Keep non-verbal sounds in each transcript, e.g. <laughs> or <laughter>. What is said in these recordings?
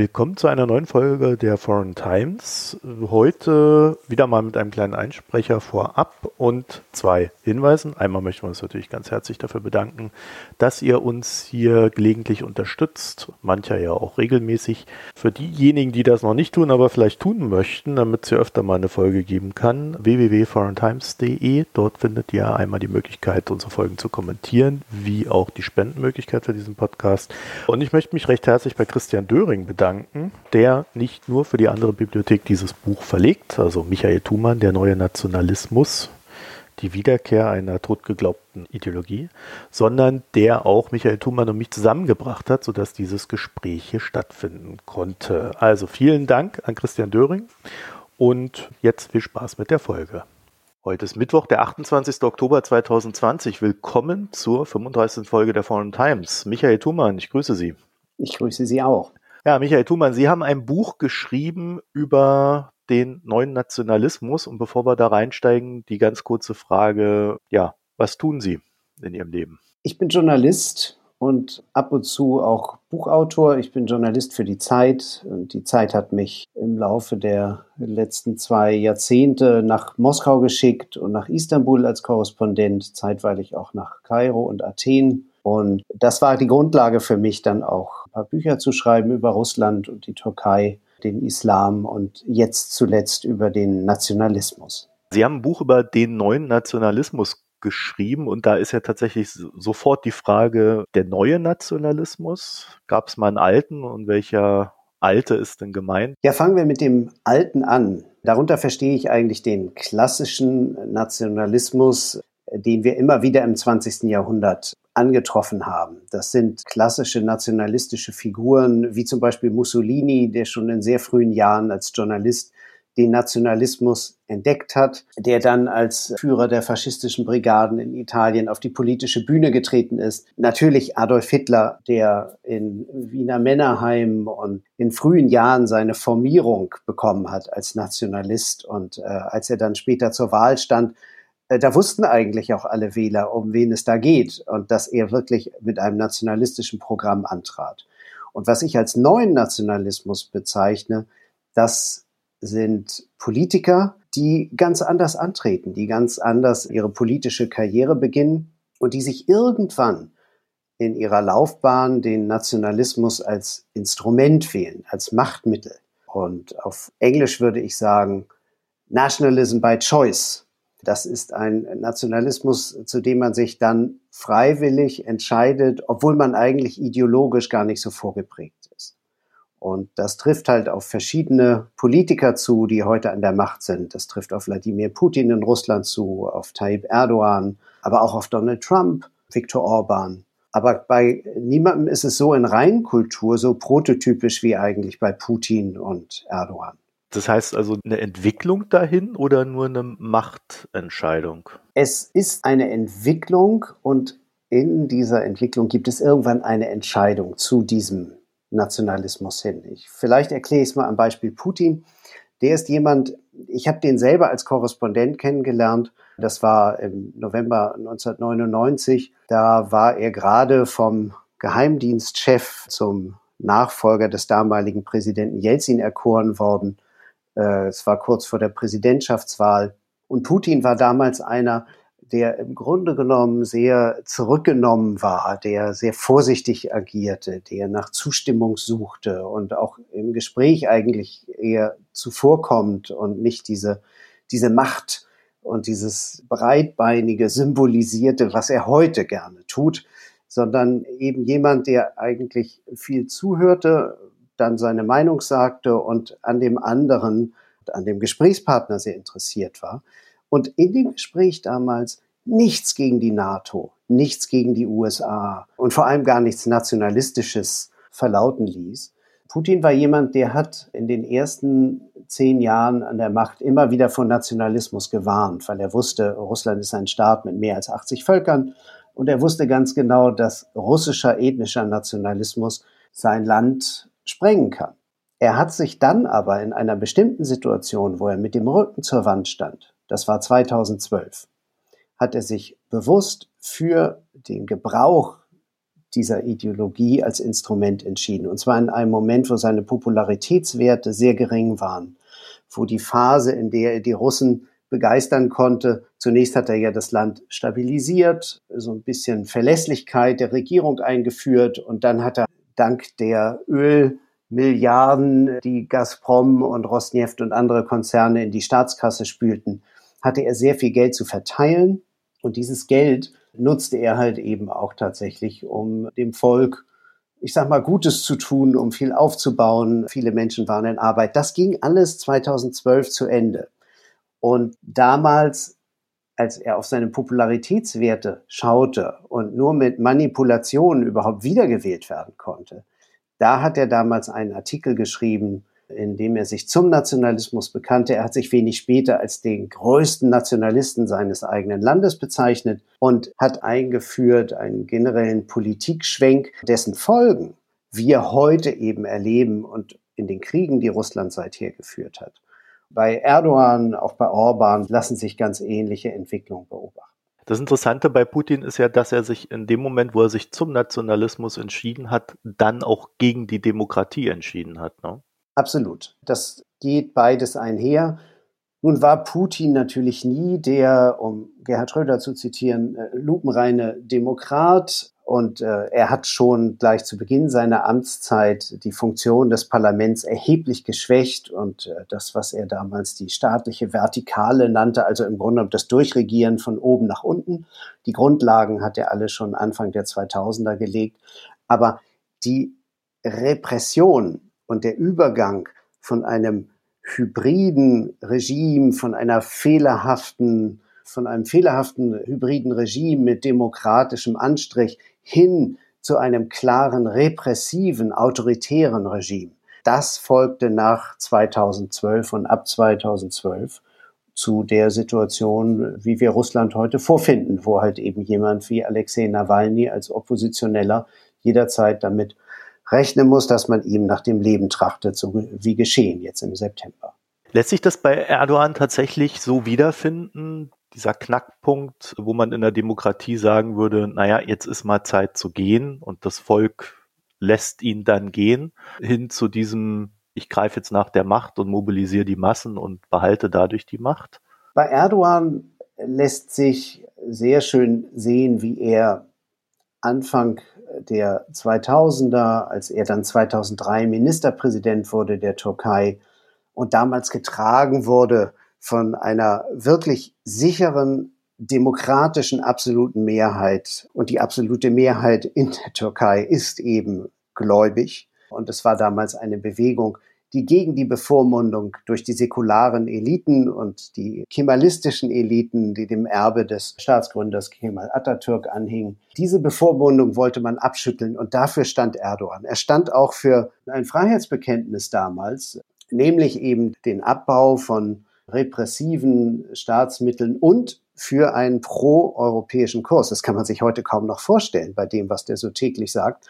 Willkommen zu einer neuen Folge der Foreign Times. Heute wieder mal mit einem kleinen Einsprecher vorab und zwei Hinweisen. Einmal möchten wir uns natürlich ganz herzlich dafür bedanken, dass ihr uns hier gelegentlich unterstützt, mancher ja auch regelmäßig. Für diejenigen, die das noch nicht tun, aber vielleicht tun möchten, damit es hier öfter mal eine Folge geben kann, www.foreigntimes.de. Dort findet ihr einmal die Möglichkeit, unsere Folgen zu kommentieren, wie auch die Spendenmöglichkeit für diesen Podcast. Und ich möchte mich recht herzlich bei Christian Döring bedanken bedanken, der nicht nur für die andere Bibliothek dieses Buch verlegt, also Michael Thumann, der neue Nationalismus, die Wiederkehr einer totgeglaubten Ideologie, sondern der auch Michael Thumann und mich zusammengebracht hat, sodass dieses Gespräch hier stattfinden konnte. Also vielen Dank an Christian Döring und jetzt viel Spaß mit der Folge. Heute ist Mittwoch, der 28. Oktober 2020. Willkommen zur 35. Folge der Foreign Times. Michael Thumann, ich grüße Sie. Ich grüße Sie auch. Ja, Michael Thumann, Sie haben ein Buch geschrieben über den neuen Nationalismus. Und bevor wir da reinsteigen, die ganz kurze Frage, ja, was tun Sie in Ihrem Leben? Ich bin Journalist und ab und zu auch Buchautor. Ich bin Journalist für die Zeit und die Zeit hat mich im Laufe der letzten zwei Jahrzehnte nach Moskau geschickt und nach Istanbul als Korrespondent, zeitweilig auch nach Kairo und Athen. Und das war die Grundlage für mich, dann auch ein paar Bücher zu schreiben über Russland und die Türkei, den Islam und jetzt zuletzt über den Nationalismus. Sie haben ein Buch über den neuen Nationalismus geschrieben und da ist ja tatsächlich sofort die Frage, der neue Nationalismus, gab es mal einen alten und welcher alte ist denn gemeint? Ja, fangen wir mit dem alten an. Darunter verstehe ich eigentlich den klassischen Nationalismus, den wir immer wieder im 20. Jahrhundert angetroffen haben. Das sind klassische nationalistische Figuren, wie zum Beispiel Mussolini, der schon in sehr frühen Jahren als Journalist den Nationalismus entdeckt hat, der dann als Führer der faschistischen Brigaden in Italien auf die politische Bühne getreten ist. Natürlich Adolf Hitler, der in Wiener Männerheim und in frühen Jahren seine Formierung bekommen hat als Nationalist und äh, als er dann später zur Wahl stand, da wussten eigentlich auch alle Wähler, um wen es da geht und dass er wirklich mit einem nationalistischen Programm antrat. Und was ich als neuen Nationalismus bezeichne, das sind Politiker, die ganz anders antreten, die ganz anders ihre politische Karriere beginnen und die sich irgendwann in ihrer Laufbahn den Nationalismus als Instrument wählen, als Machtmittel. Und auf Englisch würde ich sagen, Nationalism by Choice. Das ist ein Nationalismus, zu dem man sich dann freiwillig entscheidet, obwohl man eigentlich ideologisch gar nicht so vorgeprägt ist. Und das trifft halt auf verschiedene Politiker zu, die heute an der Macht sind. Das trifft auf Wladimir Putin in Russland zu, auf Tayyip Erdogan, aber auch auf Donald Trump, Viktor Orban. Aber bei niemandem ist es so in Reinkultur so prototypisch wie eigentlich bei Putin und Erdogan. Das heißt also eine Entwicklung dahin oder nur eine Machtentscheidung? Es ist eine Entwicklung und in dieser Entwicklung gibt es irgendwann eine Entscheidung zu diesem Nationalismus hin. Ich, vielleicht erkläre ich es mal am Beispiel Putin. Der ist jemand, ich habe den selber als Korrespondent kennengelernt. Das war im November 1999. Da war er gerade vom Geheimdienstchef zum Nachfolger des damaligen Präsidenten Jelzin erkoren worden. Äh, es war kurz vor der Präsidentschaftswahl. Und Putin war damals einer, der im Grunde genommen sehr zurückgenommen war, der sehr vorsichtig agierte, der nach Zustimmung suchte und auch im Gespräch eigentlich eher zuvorkommt und nicht diese, diese Macht und dieses breitbeinige symbolisierte, was er heute gerne tut, sondern eben jemand, der eigentlich viel zuhörte, dann seine Meinung sagte und an dem anderen, an dem Gesprächspartner sehr interessiert war. Und in dem Gespräch damals nichts gegen die NATO, nichts gegen die USA und vor allem gar nichts Nationalistisches verlauten ließ. Putin war jemand, der hat in den ersten zehn Jahren an der Macht immer wieder von Nationalismus gewarnt, weil er wusste, Russland ist ein Staat mit mehr als 80 Völkern und er wusste ganz genau, dass russischer ethnischer Nationalismus sein Land sprengen kann. Er hat sich dann aber in einer bestimmten Situation, wo er mit dem Rücken zur Wand stand, das war 2012, hat er sich bewusst für den Gebrauch dieser Ideologie als Instrument entschieden. Und zwar in einem Moment, wo seine Popularitätswerte sehr gering waren, wo die Phase, in der er die Russen begeistern konnte. Zunächst hat er ja das Land stabilisiert, so ein bisschen Verlässlichkeit der Regierung eingeführt und dann hat er dank der Ölmilliarden, die Gazprom und Rosneft und andere Konzerne in die Staatskasse spülten, hatte er sehr viel Geld zu verteilen und dieses Geld nutzte er halt eben auch tatsächlich, um dem Volk ich sag mal, Gutes zu tun, um viel aufzubauen. Viele Menschen waren in Arbeit. Das ging alles 2012 zu Ende. Und damals, als er auf seine Popularitätswerte schaute und nur mit Manipulationen überhaupt wiedergewählt werden konnte, da hat er damals einen Artikel geschrieben, in dem er sich zum Nationalismus bekannte. Er hat sich wenig später als den größten Nationalisten seines eigenen Landes bezeichnet und hat eingeführt einen generellen Politikschwenk, dessen Folgen wir heute eben erleben und in den Kriegen, die Russland seither geführt hat. Bei Erdogan, auch bei Orban lassen sich ganz ähnliche Entwicklungen beobachten. Das Interessante bei Putin ist ja, dass er sich in dem Moment, wo er sich zum Nationalismus entschieden hat, dann auch gegen die Demokratie entschieden hat. Ne? Absolut. Das geht beides einher. Nun war Putin natürlich nie der, um Gerhard Schröder zu zitieren, äh, lupenreine Demokrat. Und äh, er hat schon gleich zu Beginn seiner Amtszeit die Funktion des Parlaments erheblich geschwächt und äh, das, was er damals die staatliche Vertikale nannte, also im Grunde das Durchregieren von oben nach unten. Die Grundlagen hat er alle schon Anfang der 2000er gelegt. Aber die Repression und der Übergang von einem hybriden Regime, von einer fehlerhaften, von einem fehlerhaften hybriden Regime mit demokratischem Anstrich hin zu einem klaren repressiven, autoritären Regime. Das folgte nach 2012 und ab 2012 zu der Situation, wie wir Russland heute vorfinden, wo halt eben jemand wie Alexei Nawalny als Oppositioneller jederzeit damit rechnen muss, dass man ihm nach dem Leben trachtet, so wie geschehen jetzt im September. Lässt sich das bei Erdogan tatsächlich so wiederfinden, dieser Knackpunkt, wo man in der Demokratie sagen würde, naja, jetzt ist mal Zeit zu gehen und das Volk lässt ihn dann gehen, hin zu diesem, ich greife jetzt nach der Macht und mobilisiere die Massen und behalte dadurch die Macht? Bei Erdogan lässt sich sehr schön sehen, wie er Anfang der 2000er, als er dann 2003 Ministerpräsident wurde der Türkei und damals getragen wurde von einer wirklich sicheren demokratischen absoluten Mehrheit. Und die absolute Mehrheit in der Türkei ist eben gläubig. Und es war damals eine Bewegung, die gegen die Bevormundung durch die säkularen Eliten und die kemalistischen Eliten, die dem Erbe des Staatsgründers Kemal Atatürk anhingen, diese Bevormundung wollte man abschütteln und dafür stand Erdogan. Er stand auch für ein Freiheitsbekenntnis damals, nämlich eben den Abbau von repressiven Staatsmitteln und für einen pro-europäischen Kurs. Das kann man sich heute kaum noch vorstellen bei dem, was der so täglich sagt.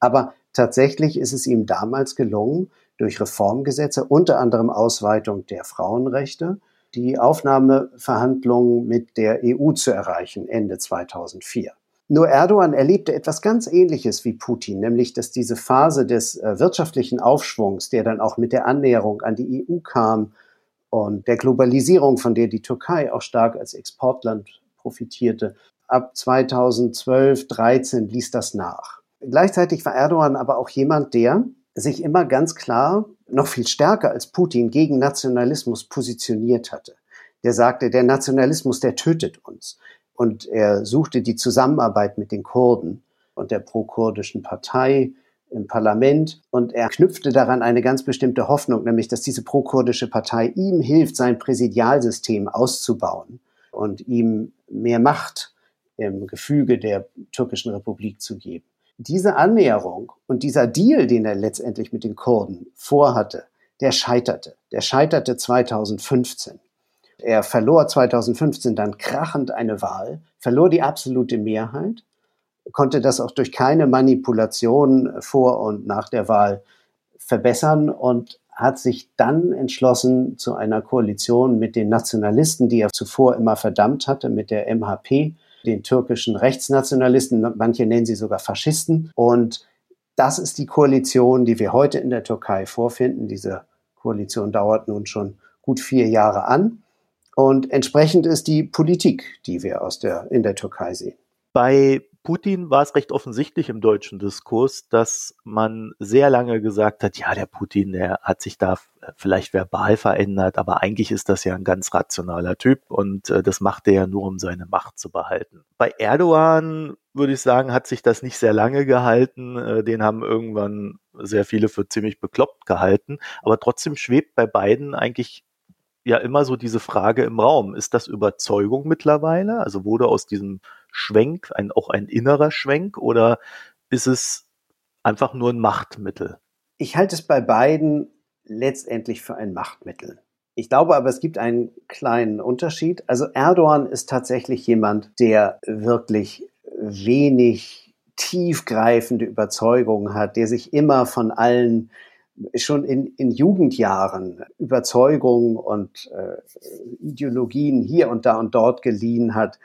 Aber tatsächlich ist es ihm damals gelungen, durch Reformgesetze, unter anderem Ausweitung der Frauenrechte, die Aufnahmeverhandlungen mit der EU zu erreichen, Ende 2004. Nur Erdogan erlebte etwas ganz Ähnliches wie Putin, nämlich dass diese Phase des äh, wirtschaftlichen Aufschwungs, der dann auch mit der Annäherung an die EU kam und der Globalisierung, von der die Türkei auch stark als Exportland profitierte, ab 2012, 13 ließ das nach. Gleichzeitig war Erdogan aber auch jemand, der sich immer ganz klar, noch viel stärker als Putin, gegen Nationalismus positioniert hatte. Der sagte, der Nationalismus, der tötet uns. Und er suchte die Zusammenarbeit mit den Kurden und der pro-kurdischen Partei im Parlament. Und er knüpfte daran eine ganz bestimmte Hoffnung, nämlich, dass diese pro-kurdische Partei ihm hilft, sein Präsidialsystem auszubauen und ihm mehr Macht im Gefüge der türkischen Republik zu geben diese Annäherung und dieser Deal, den er letztendlich mit den Kurden vorhatte, der scheiterte. Der scheiterte 2015. Er verlor 2015 dann krachend eine Wahl, verlor die absolute Mehrheit, konnte das auch durch keine Manipulation vor und nach der Wahl verbessern und hat sich dann entschlossen zu einer Koalition mit den Nationalisten, die er zuvor immer verdammt hatte, mit der MHP, den türkischen Rechtsnationalisten, manche nennen sie sogar Faschisten. Und das ist die Koalition, die wir heute in der Türkei vorfinden. Diese Koalition dauert nun schon gut vier Jahre an. Und entsprechend ist die Politik, die wir aus der, in der Türkei sehen. Bei Putin war es recht offensichtlich im deutschen Diskurs, dass man sehr lange gesagt hat, ja, der Putin, der hat sich da vielleicht verbal verändert, aber eigentlich ist das ja ein ganz rationaler Typ und äh, das macht er ja nur, um seine Macht zu behalten. Bei Erdogan würde ich sagen, hat sich das nicht sehr lange gehalten. Äh, den haben irgendwann sehr viele für ziemlich bekloppt gehalten, aber trotzdem schwebt bei beiden eigentlich ja immer so diese Frage im Raum. Ist das Überzeugung mittlerweile? Also wurde aus diesem Schwenk ein, auch ein innerer Schwenk oder ist es einfach nur ein Machtmittel? Ich halte es bei beiden letztendlich für ein Machtmittel. Ich glaube aber, es gibt einen kleinen Unterschied. Also Erdogan ist tatsächlich jemand, der wirklich wenig tiefgreifende Überzeugungen hat, der sich immer von allen schon in, in Jugendjahren Überzeugungen und äh, Ideologien hier und da und dort geliehen hat,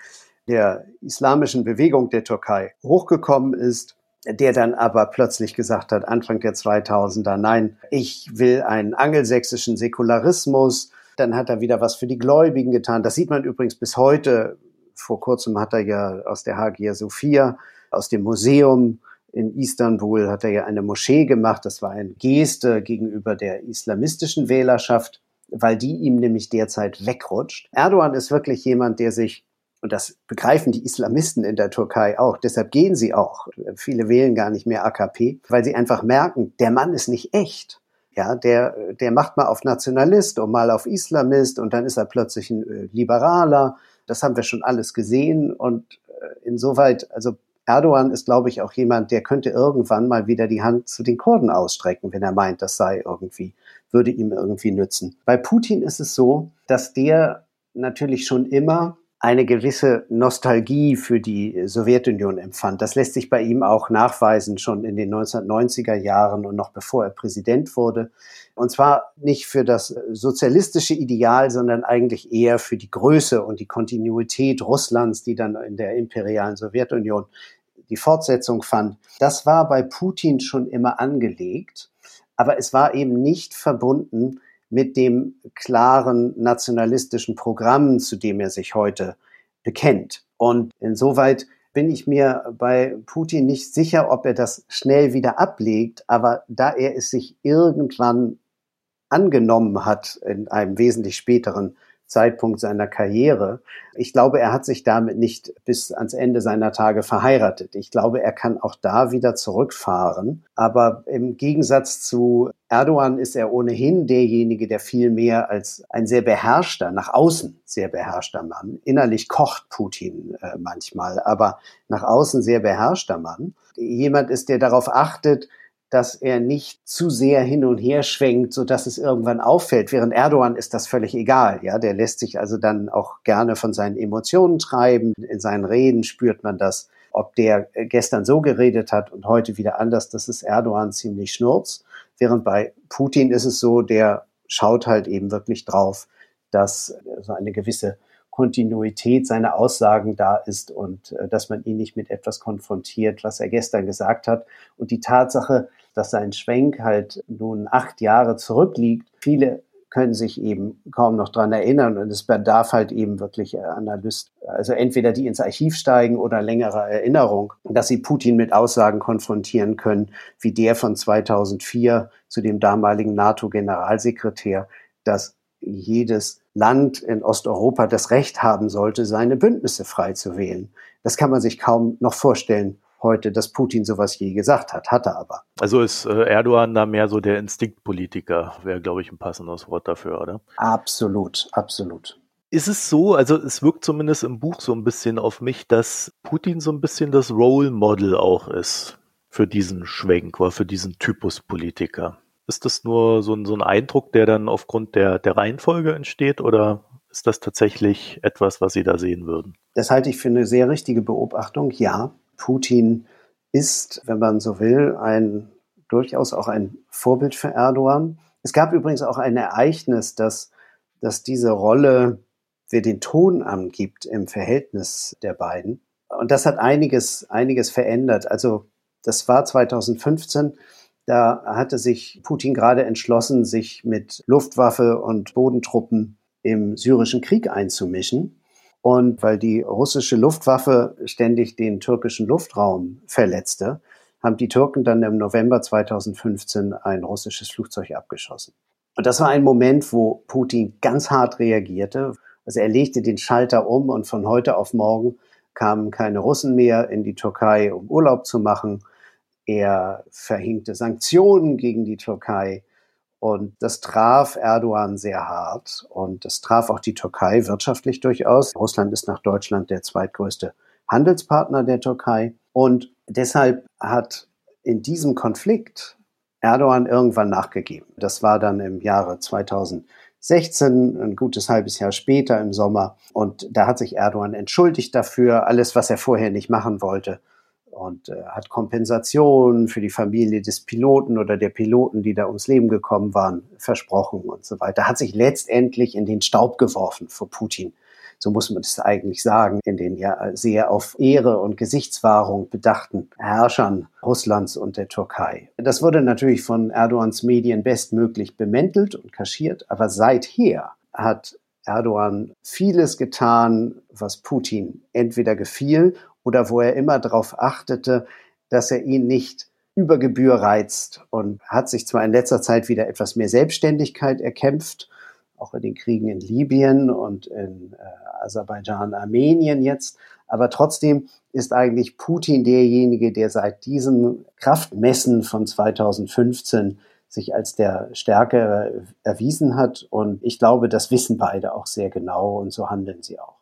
der islamischen Bewegung der Türkei hochgekommen ist, der dann aber plötzlich gesagt hat, Anfang der 2000er, nein, ich will einen angelsächsischen Säkularismus. Dann hat er wieder was für die Gläubigen getan. Das sieht man übrigens bis heute. Vor kurzem hat er ja aus der Hagia Sophia, aus dem Museum in Istanbul hat er ja eine Moschee gemacht. Das war eine Geste gegenüber der islamistischen Wählerschaft, weil die ihm nämlich derzeit wegrutscht. Erdogan ist wirklich jemand, der sich und das begreifen die Islamisten in der Türkei auch. Deshalb gehen sie auch. Viele wählen gar nicht mehr AKP, weil sie einfach merken, der Mann ist nicht echt. Ja, der, der macht mal auf Nationalist und mal auf Islamist und dann ist er plötzlich ein äh, Liberaler. Das haben wir schon alles gesehen und äh, insoweit, also Erdogan ist, glaube ich, auch jemand, der könnte irgendwann mal wieder die Hand zu den Kurden ausstrecken, wenn er meint, das sei irgendwie, würde ihm irgendwie nützen. Bei Putin ist es so, dass der natürlich schon immer eine gewisse Nostalgie für die Sowjetunion empfand. Das lässt sich bei ihm auch nachweisen, schon in den 1990er Jahren und noch bevor er Präsident wurde. Und zwar nicht für das sozialistische Ideal, sondern eigentlich eher für die Größe und die Kontinuität Russlands, die dann in der imperialen Sowjetunion die Fortsetzung fand. Das war bei Putin schon immer angelegt, aber es war eben nicht verbunden mit dem klaren nationalistischen Programm, zu dem er sich heute bekennt. Und insoweit bin ich mir bei Putin nicht sicher, ob er das schnell wieder ablegt, aber da er es sich irgendwann angenommen hat in einem wesentlich späteren Zeitpunkt seiner Karriere. Ich glaube, er hat sich damit nicht bis ans Ende seiner Tage verheiratet. Ich glaube, er kann auch da wieder zurückfahren. Aber im Gegensatz zu Erdogan ist er ohnehin derjenige, der viel mehr als ein sehr beherrschter, nach außen sehr beherrschter Mann, innerlich kocht Putin äh, manchmal, aber nach außen sehr beherrschter Mann, jemand ist, der darauf achtet, dass er nicht zu sehr hin und her schwenkt, so dass es irgendwann auffällt. Während Erdogan ist das völlig egal. Ja, der lässt sich also dann auch gerne von seinen Emotionen treiben. In seinen Reden spürt man das. Ob der gestern so geredet hat und heute wieder anders, das ist Erdogan ziemlich schnurz. Während bei Putin ist es so, der schaut halt eben wirklich drauf, dass so eine gewisse Kontinuität seiner Aussagen da ist und äh, dass man ihn nicht mit etwas konfrontiert, was er gestern gesagt hat. Und die Tatsache, dass sein Schwenk halt nun acht Jahre zurückliegt, viele können sich eben kaum noch dran erinnern und es bedarf halt eben wirklich äh, Analyst, also entweder die ins Archiv steigen oder längere Erinnerung, dass sie Putin mit Aussagen konfrontieren können, wie der von 2004 zu dem damaligen NATO-Generalsekretär, dass jedes Land in Osteuropa das Recht haben sollte, seine Bündnisse frei zu wählen. Das kann man sich kaum noch vorstellen heute, dass Putin sowas je gesagt hat. Hat er aber. Also ist äh, Erdogan da mehr so der Instinktpolitiker, wäre, glaube ich, ein passendes Wort dafür, oder? Absolut, absolut. Ist es so, also es wirkt zumindest im Buch so ein bisschen auf mich, dass Putin so ein bisschen das Role Model auch ist für diesen Schwenk oder für diesen Typus Politiker. Ist das nur so ein, so ein Eindruck, der dann aufgrund der, der Reihenfolge entsteht oder ist das tatsächlich etwas, was Sie da sehen würden? Das halte ich für eine sehr richtige Beobachtung. Ja, Putin ist, wenn man so will, ein durchaus auch ein Vorbild für Erdogan. Es gab übrigens auch ein Ereignis, dass, dass diese Rolle, wer den Ton angibt im Verhältnis der beiden, Und das hat einiges, einiges verändert. Also das war 2015. Da hatte sich Putin gerade entschlossen, sich mit Luftwaffe und Bodentruppen im syrischen Krieg einzumischen. Und weil die russische Luftwaffe ständig den türkischen Luftraum verletzte, haben die Türken dann im November 2015 ein russisches Flugzeug abgeschossen. Und das war ein Moment, wo Putin ganz hart reagierte. Also er legte den Schalter um und von heute auf morgen kamen keine Russen mehr in die Türkei, um Urlaub zu machen. Er verhängte Sanktionen gegen die Türkei. Und das traf Erdogan sehr hart. Und das traf auch die Türkei wirtschaftlich durchaus. Russland ist nach Deutschland der zweitgrößte Handelspartner der Türkei. Und deshalb hat in diesem Konflikt Erdogan irgendwann nachgegeben. Das war dann im Jahre 2016, ein gutes halbes Jahr später im Sommer. Und da hat sich Erdogan entschuldigt dafür, alles, was er vorher nicht machen wollte. Und äh, hat Kompensation für die Familie des Piloten oder der Piloten, die da ums Leben gekommen waren, versprochen und so weiter. Hat sich letztendlich in den Staub geworfen vor Putin so muss man es eigentlich sagen, in den ja sehr auf Ehre und Gesichtswahrung bedachten Herrschern Russlands und der Türkei. Das wurde natürlich von Erdogans Medien bestmöglich bemäntelt und kaschiert, aber seither hat Erdogan vieles getan, was Putin entweder gefiel oder wo er immer darauf achtete, dass er ihn nicht über Gebühr reizt und hat sich zwar in letzter Zeit wieder etwas mehr Selbstständigkeit erkämpft auch in den Kriegen in Libyen und in äh, Aserbaidschan, Armenien jetzt. Aber trotzdem ist eigentlich Putin derjenige, der seit diesem Kraftmessen von 2015 sich als der Stärkere erwiesen hat. Und ich glaube, das wissen beide auch sehr genau und so handeln sie auch.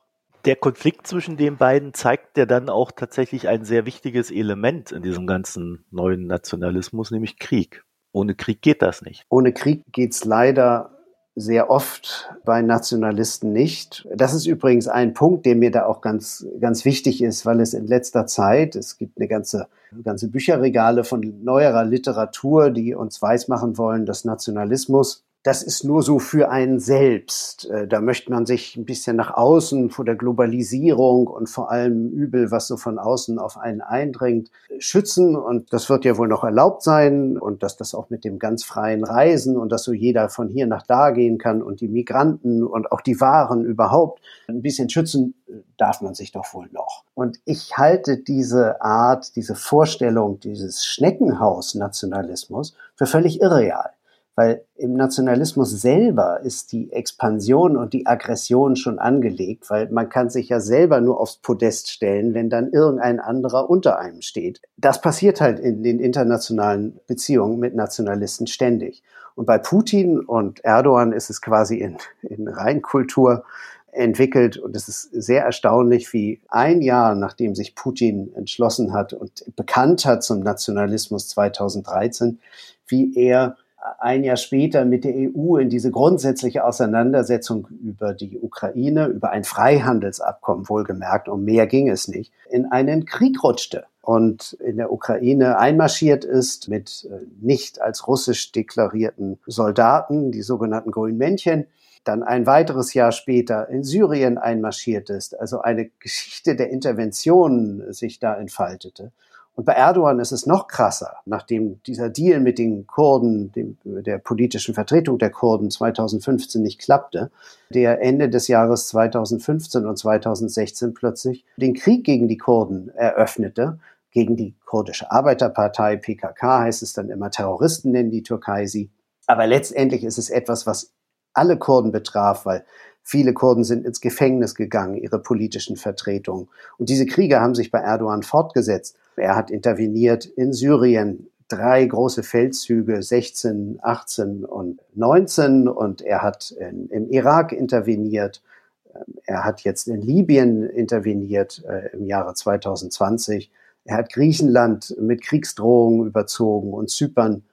Der Konflikt zwischen den beiden zeigt ja dann auch tatsächlich ein sehr wichtiges Element in diesem ganzen neuen Nationalismus, nämlich Krieg. Ohne Krieg geht das nicht. Ohne Krieg geht's leider sehr oft bei Nationalisten nicht. Das ist übrigens ein Punkt, der mir da auch ganz, ganz wichtig ist, weil es in letzter Zeit, es gibt eine ganze, ganze Bücherregale von neuerer Literatur, die uns weismachen wollen, dass Nationalismus das ist nur so für einen selbst. Äh, da möchte man sich ein bisschen nach außen vor der Globalisierung und vor allem Übel, was so von außen auf einen eindringt, schützen. Und das wird ja wohl noch erlaubt sein und dass das auch mit dem ganz freien Reisen und dass so jeder von hier nach da gehen kann und die Migranten und auch die Waren überhaupt ein bisschen schützen darf man sich doch wohl noch. Und ich halte diese Art, diese Vorstellung dieses Schneckenhaus-Nationalismus für völlig irreal. Weil im Nationalismus selber ist die Expansion und die Aggression schon angelegt, weil man kann sich ja selber nur aufs Podest stellen, wenn dann irgendein anderer unter einem steht. Das passiert halt in den internationalen Beziehungen mit Nationalisten ständig. Und bei Putin und Erdogan ist es quasi in, in Reinkultur entwickelt. Und es ist sehr erstaunlich, wie ein Jahr nachdem sich Putin entschlossen hat und bekannt hat zum Nationalismus 2013, wie er ein Jahr später mit der EU in diese grundsätzliche Auseinandersetzung über die Ukraine, über ein Freihandelsabkommen wohlgemerkt, um mehr ging es nicht, in einen Krieg rutschte und in der Ukraine einmarschiert ist mit äh, nicht als russisch deklarierten Soldaten, die sogenannten grünen Männchen, dann ein weiteres Jahr später in Syrien einmarschiert ist, also eine Geschichte der Interventionen sich da entfaltete. Und bei Erdogan ist es noch krasser, nachdem dieser Deal mit den Kurden, dem, der politischen Vertretung der Kurden 2015 nicht klappte, der Ende des Jahres 2015 und 2016 plötzlich den Krieg gegen die Kurden eröffnete, gegen die kurdische Arbeiterpartei, PKK heißt es dann immer, Terroristen nennen die Türkei sie. Aber letztendlich ist es etwas, was alle Kurden betraf, weil viele Kurden sind ins Gefängnis gegangen, ihre politischen Vertretungen. Und diese Kriege haben sich bei Erdogan fortgesetzt. Er hat interveniert in Syrien, drei große Feldzüge, 16, 18 und 19. Und er hat in, im Irak interveniert. Er hat jetzt in Libyen interveniert äh, im Jahre 2020. Er hat Griechenland mit Kriegsdrohungen überzogen und Zypern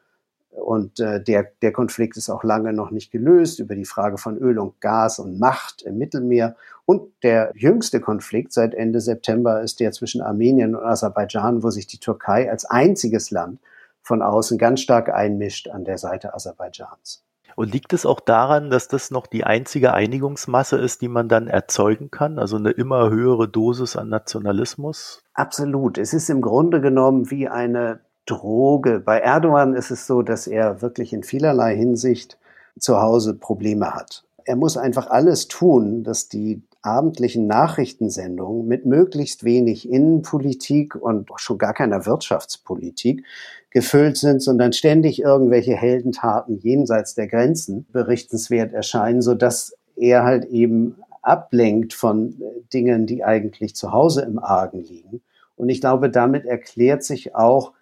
und äh, der, der Konflikt ist auch lange noch nicht gelöst über die Frage von Öl und Gas und Macht im Mittelmeer. Und der jüngste Konflikt seit Ende September ist der zwischen Armenien und Aserbaidschan, wo sich die Türkei als einziges Land von außen ganz stark einmischt an der Seite Aserbaidschans. Und liegt es auch daran, dass das noch die einzige Einigungsmasse ist, die man dann erzeugen kann? Also eine immer höhere Dosis an Nationalismus? Absolut. Es ist im Grunde genommen wie eine Droge. Bei Erdogan ist es so, dass er wirklich in vielerlei Hinsicht zu Hause Probleme hat. Er muss einfach alles tun, dass die abendlichen Nachrichtensendungen mit möglichst wenig Innenpolitik und schon gar keiner Wirtschaftspolitik gefüllt sind, sondern ständig irgendwelche Heldentaten jenseits der Grenzen berichtenswert erscheinen, so dass er halt eben ablenkt von Dingen, die eigentlich zu Hause im Argen liegen. Und ich glaube, damit erklärt sich auch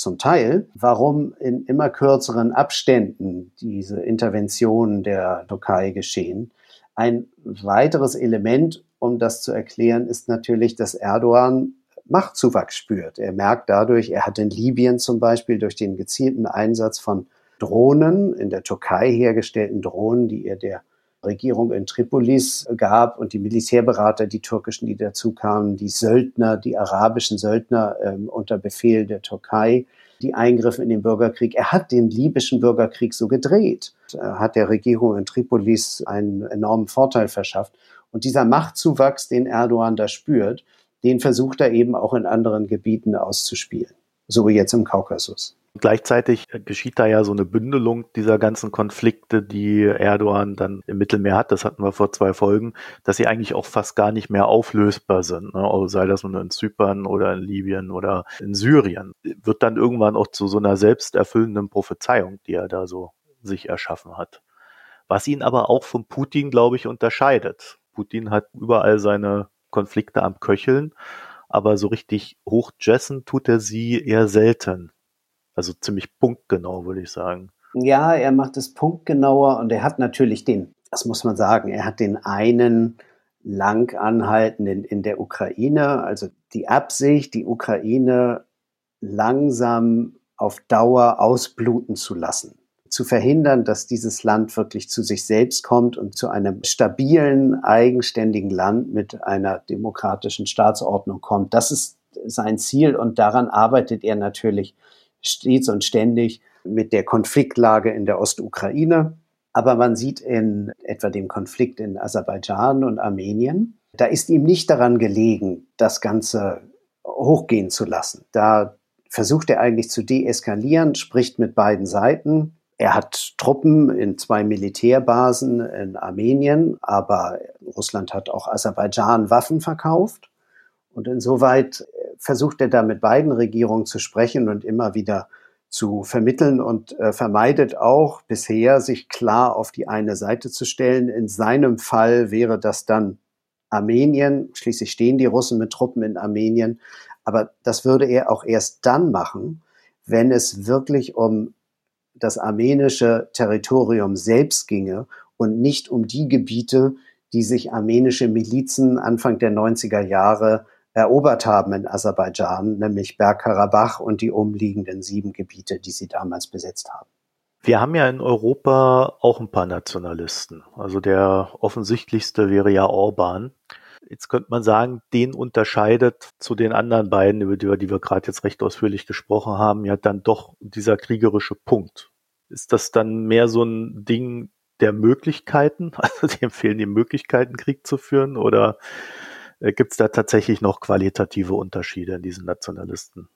zum Teil, warum in immer kürzeren Abständen diese Interventionen der Türkei geschehen. Ein weiteres Element, um das zu erklären, ist natürlich, dass Erdogan Machtzuwachs spürt. Er merkt dadurch, er hat in Libyen zum Beispiel durch den gezielten Einsatz von Drohnen, in der Türkei hergestellten Drohnen, die er der Regierung in Tripolis gab und die Militärberater, die türkischen, die dazu kamen, die Söldner, die arabischen Söldner ähm, unter Befehl der Türkei, die Eingriffe in den Bürgerkrieg. Er hat den libyschen Bürgerkrieg so gedreht, er hat der Regierung in Tripolis einen enormen Vorteil verschafft. Und dieser Machtzuwachs, den Erdogan da spürt, den versucht er eben auch in anderen Gebieten auszuspielen, so wie jetzt im Kaukasus. Gleichzeitig geschieht da ja so eine Bündelung dieser ganzen Konflikte, die Erdogan dann im Mittelmeer hat. Das hatten wir vor zwei Folgen, dass sie eigentlich auch fast gar nicht mehr auflösbar sind. Ne? Also sei das nur in Zypern oder in Libyen oder in Syrien. Wird dann irgendwann auch zu so einer selbsterfüllenden Prophezeiung, die er da so sich erschaffen hat. Was ihn aber auch von Putin, glaube ich, unterscheidet. Putin hat überall seine Konflikte am Köcheln, aber so richtig hochjessen tut er sie eher selten. Also ziemlich punktgenau, würde ich sagen. Ja, er macht es punktgenauer und er hat natürlich den, das muss man sagen, er hat den einen lang anhaltenden in der Ukraine, also die Absicht, die Ukraine langsam auf Dauer ausbluten zu lassen zu verhindern, dass dieses Land wirklich zu sich selbst kommt und zu einem stabilen, eigenständigen Land mit einer demokratischen Staatsordnung kommt. Das ist sein Ziel und daran arbeitet er natürlich stets und ständig mit der Konfliktlage in der Ostukraine. Aber man sieht in etwa dem Konflikt in Aserbaidschan und Armenien, da ist ihm nicht daran gelegen, das Ganze hochgehen zu lassen. Da versucht er eigentlich zu deeskalieren, spricht mit beiden Seiten, er hat Truppen in zwei Militärbasen in Armenien, aber Russland hat auch Aserbaidschan Waffen verkauft. Und insoweit versucht er da mit beiden Regierungen zu sprechen und immer wieder zu vermitteln und äh, vermeidet auch bisher, sich klar auf die eine Seite zu stellen. In seinem Fall wäre das dann Armenien. Schließlich stehen die Russen mit Truppen in Armenien. Aber das würde er auch erst dann machen, wenn es wirklich um das armenische Territorium selbst ginge und nicht um die Gebiete, die sich armenische Milizen Anfang der 90er Jahre erobert haben in Aserbaidschan, nämlich Bergkarabach und die umliegenden sieben Gebiete, die sie damals besetzt haben. Wir haben ja in Europa auch ein paar Nationalisten. Also der offensichtlichste wäre ja Orban. Jetzt könnte man sagen, den unterscheidet zu den anderen beiden, über die, die wir gerade jetzt recht ausführlich gesprochen haben, ja dann doch dieser kriegerische Punkt. Ist das dann mehr so ein Ding der Möglichkeiten? <laughs> Also die empfehlen die Möglichkeiten, Krieg zu führen? Oder äh, gibt es da tatsächlich noch qualitative Unterschiede in diesen Nationalisten?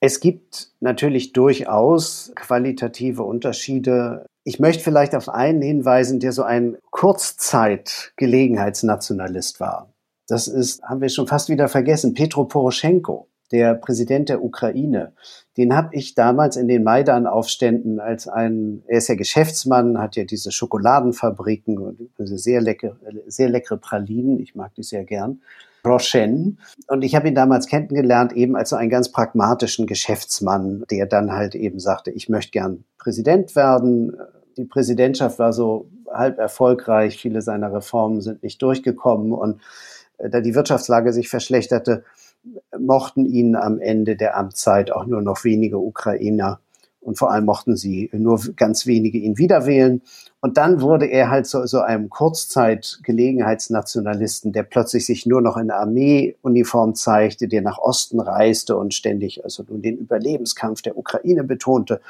Es gibt natürlich durchaus qualitative Unterschiede. Ich möchte vielleicht auf einen hinweisen, der so ein Kurzzeit-Gelegenheitsnationalist war. Das ist, haben wir schon fast wieder vergessen, Petro Poroschenko der Präsident der Ukraine, den habe ich damals in den Maidan-Aufständen als ein, er ist ja Geschäftsmann, hat ja diese Schokoladenfabriken und sehr leckere, sehr leckere Pralinen, ich mag die sehr gern. Rochen. Und ich habe ihn damals kennengelernt, eben als so einen ganz pragmatischen Geschäftsmann, der dann halt eben sagte, ich möchte gern Präsident werden. Die Präsidentschaft war so halb erfolgreich, viele seiner Reformen sind nicht durchgekommen und äh, da die Wirtschaftslage sich verschlechterte, mochten ihn am Ende der Amtszeit auch nur noch wenige Ukrainer. und vor allem mochten sie nur ganz wenige ihn wieder wählen. Und dann wurde er halt so, so einem Kurzzeit-Gelegenheitsnationalisten, der plötzlich sich nur noch in Armeeuniform zeigte, der nach Osten reiste und ständig also nun den Überlebenskampf der Ukraine betonte.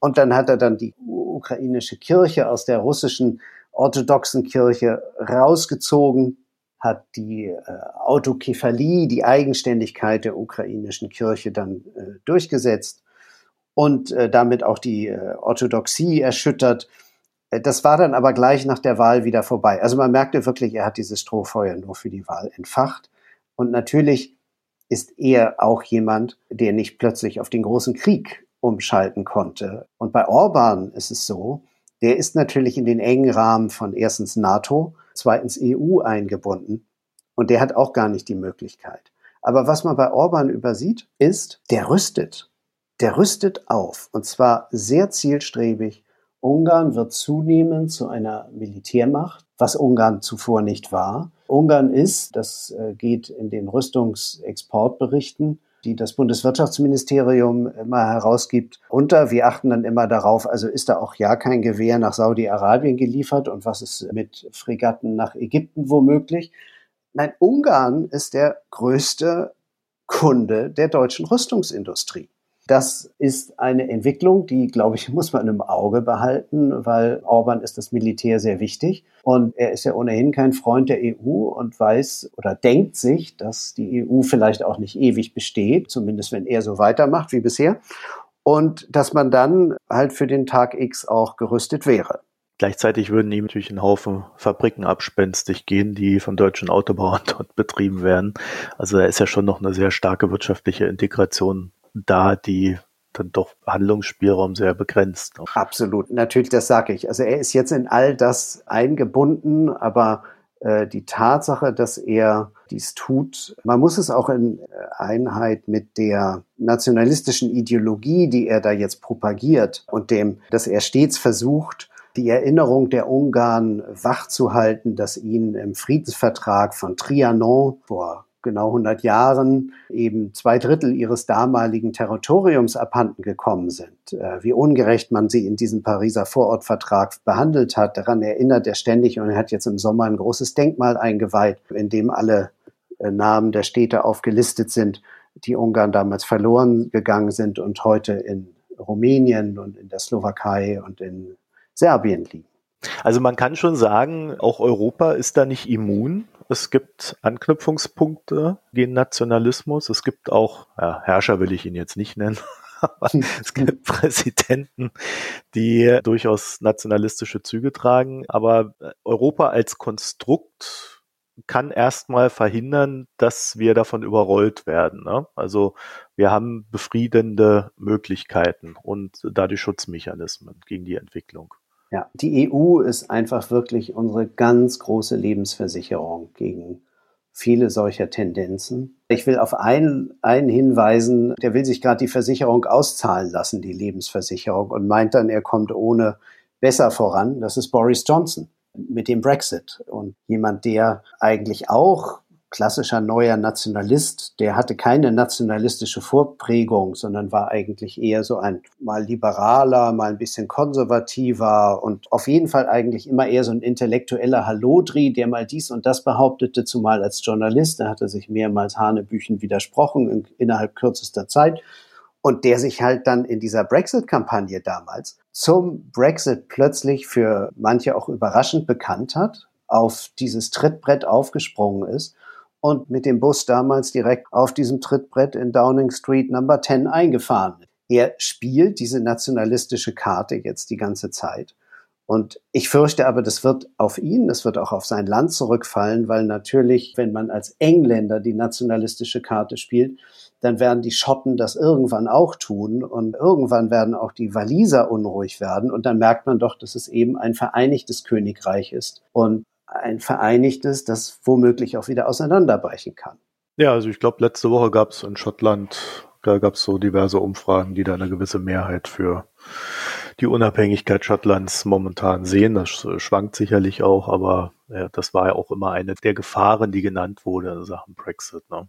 Und dann hat er dann die ukrainische Kirche aus der russischen orthodoxen Kirche rausgezogen, hat die äh, Autokephalie, die Eigenständigkeit der ukrainischen Kirche dann äh, durchgesetzt und äh, damit auch die äh, Orthodoxie erschüttert. Äh, das war dann aber gleich nach der Wahl wieder vorbei. Also man merkte wirklich, er hat dieses Strohfeuer nur für die Wahl entfacht. Und natürlich ist er auch jemand, der nicht plötzlich auf den großen Krieg umschalten konnte. Und bei Orban ist es so, der ist natürlich in den engen Rahmen von erstens NATO, zweitens EU eingebunden und der hat auch gar nicht die Möglichkeit. Aber was man bei Orban übersieht, ist, der rüstet. Der rüstet auf und zwar sehr zielstrebig. Ungarn wird zunehmend zu einer Militärmacht, was Ungarn zuvor nicht war. Ungarn ist, das äh, geht in den Rüstungsexportberichten, die das Bundeswirtschaftsministerium immer herausgibt, unter. Wir achten dann immer darauf, also ist da auch ja kein Gewehr nach Saudi-Arabien geliefert und was ist mit Fregatten nach Ägypten womöglich. Nein, Ungarn ist der größte Kunde der deutschen Rüstungsindustrie. Das ist eine Entwicklung, die, glaube ich, muss man im Auge behalten, weil Orban ist das Militär sehr wichtig und er ist ja ohnehin kein Freund der EU und weiß oder denkt sich, dass die EU vielleicht auch nicht ewig besteht, zumindest wenn er so weitermacht wie bisher und dass man dann halt für den Tag X auch gerüstet wäre. Gleichzeitig würden ihm natürlich ein Haufen Fabriken abspenstig gehen, die von deutschen Autobauern <laughs> dort betrieben werden. Also da ist ja schon noch eine sehr starke wirtschaftliche Integration da, die dann doch Handlungsspielraum sehr begrenzt. Absolut, natürlich, das sage ich. Also er ist jetzt in all das eingebunden, aber äh, die Tatsache, dass er dies tut, man muss es auch in äh, Einheit mit der nationalistischen Ideologie, die er da jetzt propagiert und dem, dass er stets versucht, die Erinnerung der Ungarn wachzuhalten, dass ihnen im Friedensvertrag von Trianon vor genau 100 Jahren eben zwei Drittel ihres damaligen Territoriums abhanden gekommen sind. Äh, wie ungerecht man sie in diesem Pariser Vorortvertrag behandelt hat, daran erinnert er ständig und er hat jetzt im Sommer ein großes Denkmal eingeweiht, in dem alle äh, Namen der Städte aufgelistet sind, die Ungarn damals verloren gegangen sind und heute in Rumänien und in der Slowakei und in Serbien liegen. Also man kann schon sagen, auch Europa ist da nicht immun es gibt Anknüpfungspunkte gegen Nationalismus. Es gibt auch, ja, Herrscher will ich ihn jetzt nicht nennen, <laughs> aber es gibt <laughs> Präsidenten, die durchaus nationalistische Züge tragen. Aber Europa als Konstrukt kann erstmal verhindern, dass wir davon überrollt werden. Ne? Also wir haben befriedende Möglichkeiten und dadurch Schutzmechanismen gegen die Entwicklung. Ja, die EU ist einfach wirklich unsere ganz große Lebensversicherung gegen viele solcher Tendenzen. Ich will auf einen, einen hinweisen, der will sich gerade die Versicherung auszahlen lassen, die Lebensversicherung, und meint dann, er kommt ohne besser voran. Das ist Boris Johnson mit dem Brexit und jemand, der eigentlich auch klassischer neuer Nationalist, der hatte keine nationalistische Vorprägung, sondern war eigentlich eher so ein mal liberaler, mal ein bisschen konservativer und auf jeden Fall eigentlich immer eher so ein intellektueller Hallodri, der mal dies und das behauptete, zumal als Journalist, da hat er sich mehrmals Hanebüchen widersprochen in, innerhalb kürzester Zeit. Und der sich halt dann in dieser Brexit-Kampagne damals zum Brexit plötzlich für manche auch überraschend bekannt hat, auf dieses Trittbrett aufgesprungen ist und mit dem Bus damals direkt auf diesem Trittbrett in Downing Street Number 10 eingefahren. Er spielt diese nationalistische Karte jetzt die ganze Zeit. Und ich fürchte aber, das wird auf ihn, das wird auch auf sein Land zurückfallen, weil natürlich, wenn man als Engländer die nationalistische Karte spielt, dann werden die Schotten das irgendwann auch tun und irgendwann werden auch die Waliser unruhig werden und dann merkt man doch, dass es eben ein vereinigtes Königreich ist. Und ein vereinigtes, das womöglich auch wieder auseinanderbrechen kann. Ja, also ich glaube, letzte Woche gab es in Schottland, da gab es so diverse Umfragen, die da eine gewisse Mehrheit für die Unabhängigkeit Schottlands momentan sehen. Das schwankt sicherlich auch, aber ja, das war ja auch immer eine der Gefahren, die genannt wurde in Sachen Brexit. Ne?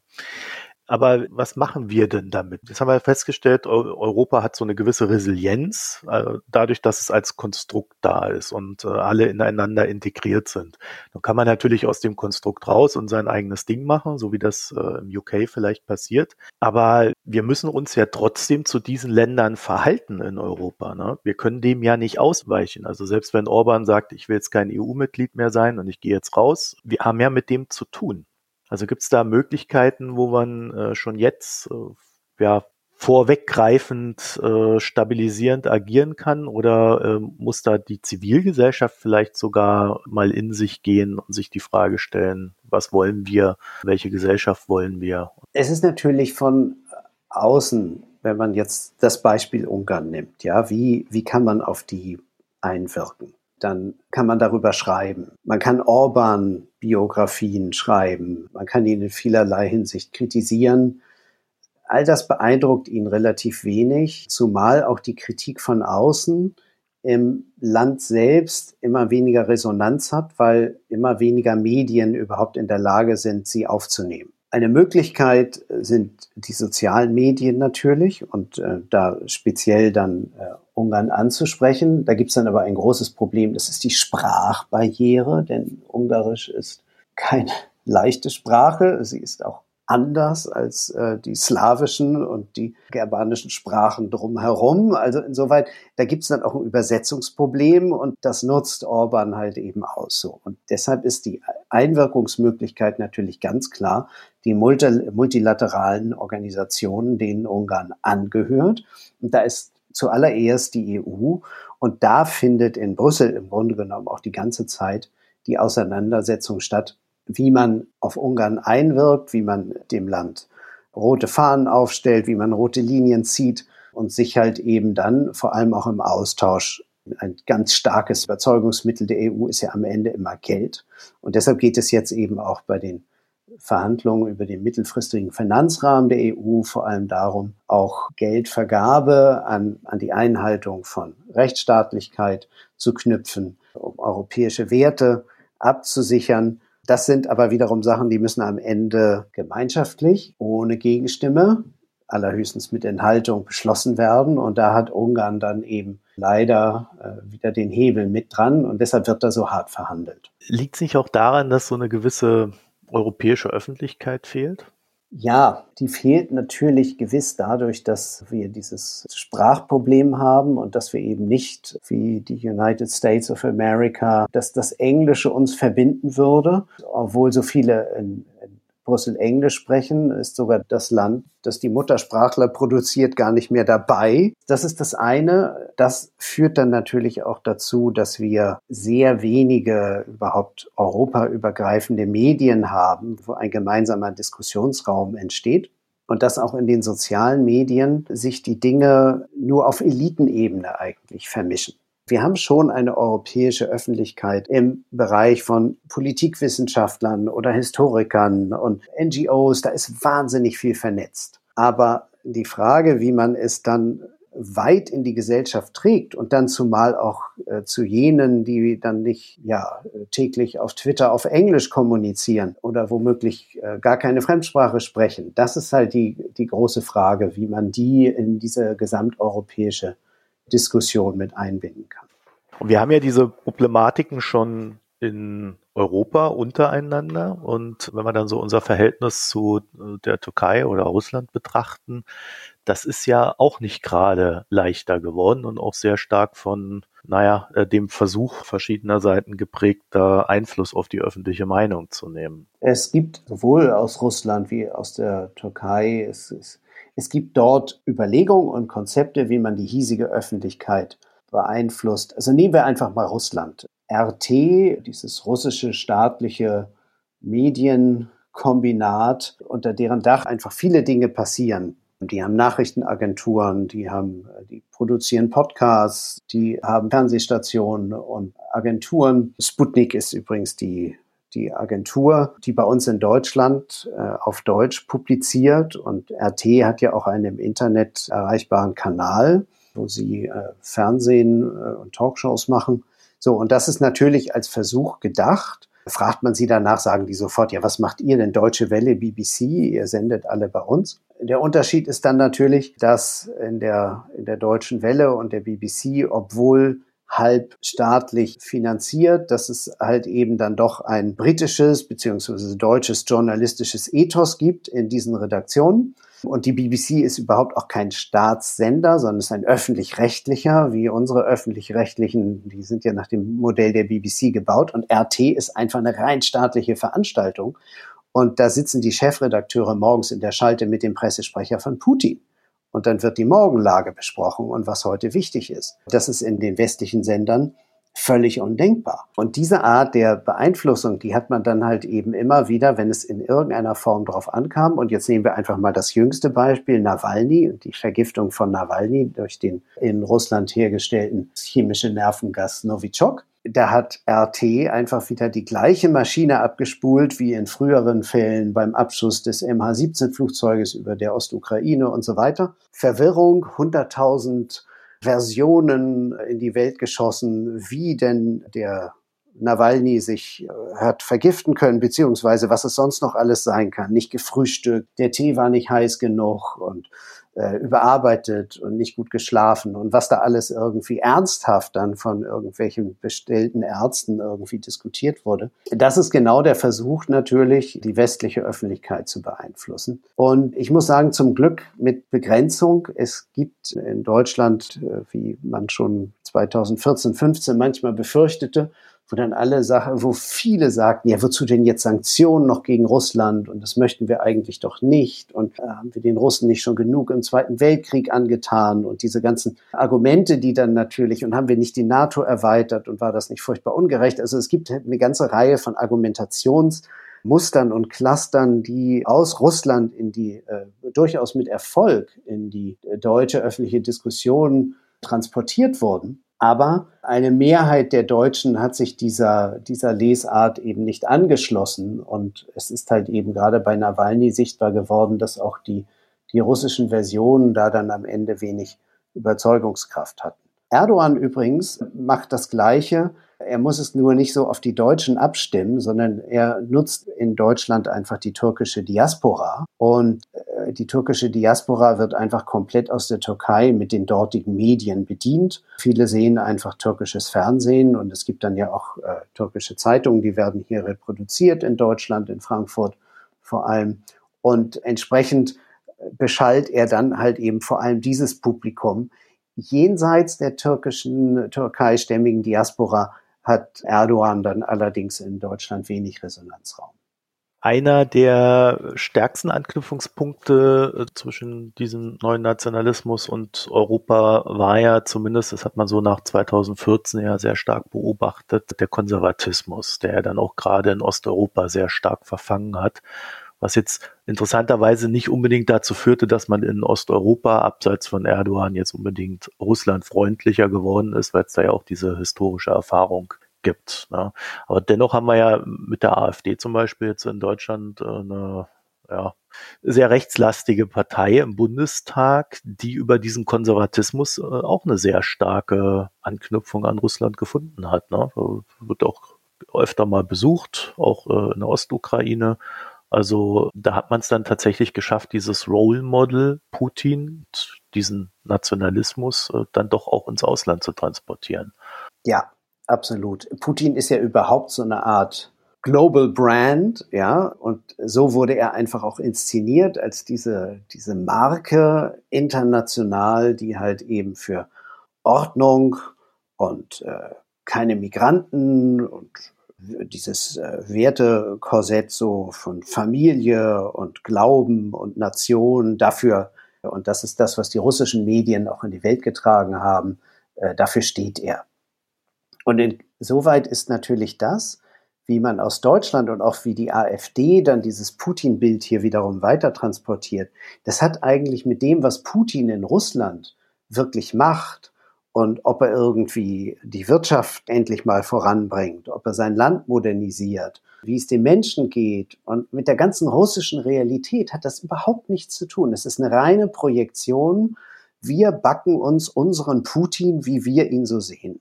Aber was machen wir denn damit? Jetzt haben wir festgestellt, Europa hat so eine gewisse Resilienz, äh, dadurch, dass es als Konstrukt da ist und äh, alle ineinander integriert sind. Dann kann man natürlich aus dem Konstrukt raus und sein eigenes Ding machen, so wie das äh, im UK vielleicht passiert. Aber wir müssen uns ja trotzdem zu diesen Ländern verhalten in Europa. Ne? Wir können dem ja nicht ausweichen. Also selbst wenn Orban sagt, ich will jetzt kein EU-Mitglied mehr sein und ich gehe jetzt raus, wir haben ja mit dem zu tun. Also gibt es da Möglichkeiten, wo man äh, schon jetzt äh, ja, vorweggreifend äh, stabilisierend agieren kann oder äh, muss da die Zivilgesellschaft vielleicht sogar mal in sich gehen und sich die Frage stellen, was wollen wir, welche Gesellschaft wollen wir? Es ist natürlich von außen, wenn man jetzt das Beispiel Ungarn nimmt, ja, wie, wie kann man auf die einwirken? Dann kann man darüber schreiben. Man kann Orban-Biografien schreiben. Man kann ihn in vielerlei Hinsicht kritisieren. All das beeindruckt ihn relativ wenig, zumal auch die Kritik von außen im Land selbst immer weniger Resonanz hat, weil immer weniger Medien überhaupt in der Lage sind, sie aufzunehmen. Eine Möglichkeit sind die sozialen Medien natürlich und äh, da speziell dann äh, Ungarn anzusprechen. Da gibt es dann aber ein großes Problem, das ist die Sprachbarriere, denn Ungarisch ist keine <laughs> leichte Sprache. Sie ist auch anders als äh, die slawischen und die germanischen Sprachen drumherum. Also insoweit, da gibt es dann auch ein Übersetzungsproblem und das nutzt Orban halt eben aus so. Und deshalb ist die Einwirkungsmöglichkeit natürlich ganz klar die multilateralen Organisationen, denen Ungarn angehört. Und da ist zuallererst die EU. Und da findet in Brüssel im Grunde genommen auch die ganze Zeit die Auseinandersetzung statt, wie man auf Ungarn einwirkt, wie man dem Land rote Fahnen aufstellt, wie man rote Linien zieht und sich halt eben dann vor allem auch im Austausch ein ganz starkes Überzeugungsmittel der EU ist ja am Ende immer Geld. Und deshalb geht es jetzt eben auch bei den Verhandlungen über den mittelfristigen Finanzrahmen der EU vor allem darum, auch Geldvergabe an, an die Einhaltung von Rechtsstaatlichkeit zu knüpfen, um europäische Werte abzusichern. Das sind aber wiederum Sachen, die müssen am Ende gemeinschaftlich, ohne Gegenstimme, allerhöchstens mit Enthaltung beschlossen werden. Und da hat Ungarn dann eben leider äh, wieder den Hebel mit dran und deshalb wird da so hart verhandelt. Liegt es nicht auch daran, dass so eine gewisse europäische Öffentlichkeit fehlt? Ja, die fehlt natürlich gewiss dadurch, dass wir dieses Sprachproblem haben und dass wir eben nicht wie die United States of America, dass das Englische uns verbinden würde, obwohl so viele in, Brüssel Englisch sprechen, ist sogar das Land, das die Muttersprachler produziert, gar nicht mehr dabei. Das ist das eine. Das führt dann natürlich auch dazu, dass wir sehr wenige überhaupt europaübergreifende Medien haben, wo ein gemeinsamer Diskussionsraum entsteht und dass auch in den sozialen Medien sich die Dinge nur auf Elitenebene eigentlich vermischen. Wir haben schon eine europäische Öffentlichkeit im Bereich von Politikwissenschaftlern oder Historikern und NGOs. Da ist wahnsinnig viel vernetzt. Aber die Frage, wie man es dann weit in die Gesellschaft trägt und dann zumal auch äh, zu jenen, die dann nicht ja täglich auf Twitter auf Englisch kommunizieren oder womöglich äh, gar keine Fremdsprache sprechen. Das ist halt die die große Frage, wie man die in diese gesamteuropäische Diskussion mit einbinden kann. Und wir haben ja diese Problematiken schon in Europa untereinander. Und wenn wir dann so unser Verhältnis zu äh, der Türkei oder Russland betrachten, das ist ja auch nicht gerade leichter geworden und auch sehr stark von, naja, äh, dem Versuch verschiedener Seiten geprägter Einfluss auf die öffentliche Meinung zu nehmen. Es gibt sowohl aus Russland wie aus der Türkei, es, es es gibt dort Überlegungen und Konzepte, wie man die hiesige Öffentlichkeit beeinflusst. Also nehmen wir einfach mal Russland. RT, dieses russische staatliche Medienkombinat, unter deren Dach einfach viele Dinge passieren. Die haben Nachrichtenagenturen, die haben, die produzieren Podcasts, die haben Fernsehstationen und Agenturen. Sputnik ist übrigens die die Agentur, die bei uns in Deutschland äh, auf Deutsch publiziert. Und RT hat ja auch einen im Internet erreichbaren Kanal, wo sie äh, Fernsehen äh, und Talkshows machen. So, und das ist natürlich als Versuch gedacht, Fragt man sie danach, sagen die sofort, ja, was macht ihr denn Deutsche Welle, BBC? Ihr sendet alle bei uns. Der Unterschied ist dann natürlich, dass in der, in der Deutschen Welle und der BBC, obwohl halb staatlich finanziert, dass es halt eben dann doch ein britisches beziehungsweise deutsches journalistisches Ethos gibt in diesen Redaktionen. Und die BBC ist überhaupt auch kein Staatssender, sondern ist ein öffentlich-rechtlicher, wie unsere öffentlich-rechtlichen, die sind ja nach dem Modell der BBC gebaut. Und RT ist einfach eine rein staatliche Veranstaltung. Und da sitzen die Chefredakteure morgens in der Schalte mit dem Pressesprecher von Putin. Und dann wird die Morgenlage besprochen und was heute wichtig ist. Das ist in den westlichen Sendern völlig undenkbar. Und diese Art der Beeinflussung, die hat man dann halt eben immer wieder, wenn es in irgendeiner Form drauf ankam. Und jetzt nehmen wir einfach mal das jüngste Beispiel, Nawalny die Vergiftung von Nawalny durch den in Russland hergestellten chemische Nervengas Novichok. Da hat RT einfach wieder die gleiche Maschine abgespult wie in früheren Fällen beim Abschuss des MH17-Flugzeuges über der Ostukraine und so weiter. Verwirrung, 100.000 Versionen in die Welt geschossen, wie denn der Nawalny sich äh, hat vergiften können, beziehungsweise was es sonst noch alles sein kann. Nicht gefrühstückt, der Tee war nicht heiß genug und äh, überarbeitet und nicht gut geschlafen und was da alles irgendwie ernsthaft dann von irgendwelchen bestellten Ärzten irgendwie diskutiert wurde. Das ist genau der Versuch natürlich, die westliche Öffentlichkeit zu beeinflussen. Und ich muss sagen, zum Glück mit Begrenzung. Es gibt in Deutschland, äh, wie man schon 2014, 15 manchmal befürchtete, wo dann alle Sachen, wo viele sagten, ja, wozu denn jetzt Sanktionen noch gegen Russland? Und das möchten wir eigentlich doch nicht. Und äh, haben wir den Russen nicht schon genug im Zweiten Weltkrieg angetan? Und diese ganzen Argumente, die dann natürlich, und haben wir nicht die NATO erweitert und war das nicht furchtbar ungerecht? Also es gibt eine ganze Reihe von Argumentationsmustern und Clustern, die aus Russland in die äh, durchaus mit Erfolg in die äh, deutsche öffentliche Diskussion transportiert wurden. Aber eine Mehrheit der Deutschen hat sich dieser, dieser Lesart eben nicht angeschlossen. Und es ist halt eben gerade bei Nawalny sichtbar geworden, dass auch die, die russischen Versionen da dann am Ende wenig Überzeugungskraft hatten. Erdogan übrigens macht das Gleiche. Er muss es nur nicht so auf die Deutschen abstimmen, sondern er nutzt in Deutschland einfach die türkische Diaspora. Und äh, die türkische Diaspora wird einfach komplett aus der Türkei mit den dortigen Medien bedient. Viele sehen einfach türkisches Fernsehen und es gibt dann ja auch äh, türkische Zeitungen, die werden hier reproduziert in Deutschland, in Frankfurt vor allem. Und entsprechend beschallt er dann halt eben vor allem dieses Publikum. Jenseits der türkischen, türkeistämmigen Diaspora hat Erdogan dann allerdings in Deutschland wenig Resonanzraum. Einer der stärksten Anknüpfungspunkte äh, zwischen diesem neuen Nationalismus und Europa war ja zumindest, das hat man so nach 2014 ja sehr stark beobachtet, der Konservatismus, der ja dann auch gerade in Osteuropa sehr stark verfangen hat. Was jetzt interessanterweise nicht unbedingt dazu führte, dass man in Osteuropa abseits von Erdogan jetzt unbedingt Russland freundlicher geworden ist, weil es da ja auch diese historische Erfahrung gibt. Ne? Aber dennoch haben wir ja mit der AfD zum Beispiel jetzt in Deutschland äh, eine ja, sehr rechtslastige Partei im Bundestag, die über diesen Konservatismus äh, auch eine sehr starke Anknüpfung an Russland gefunden hat. Ne? Wird auch öfter mal besucht, auch äh, in der Ostukraine also da hat man es dann tatsächlich geschafft, dieses Role Model Putin, diesen Nationalismus dann doch auch ins Ausland zu transportieren. Ja, absolut. Putin ist ja überhaupt so eine Art Global Brand, ja, und so wurde er einfach auch inszeniert als diese, diese Marke international, die halt eben für Ordnung und äh, keine Migranten und dieses äh, Wertekorsett so von Familie und Glauben und Nation dafür, und das ist das, was die russischen Medien auch in die Welt getragen haben, äh, dafür steht er. Und insoweit ist natürlich das, wie man aus Deutschland und auch wie die AfD dann dieses Putin-Bild hier wiederum weiter transportiert, das hat eigentlich mit dem, was Putin in Russland wirklich macht, und ob er irgendwie die Wirtschaft endlich mal voranbringt, ob er sein Land modernisiert, wie es den Menschen geht. Und mit der ganzen russischen Realität hat das überhaupt nichts zu tun. Es ist eine reine Projektion. Wir backen uns unseren Putin, wie wir ihn so sehen.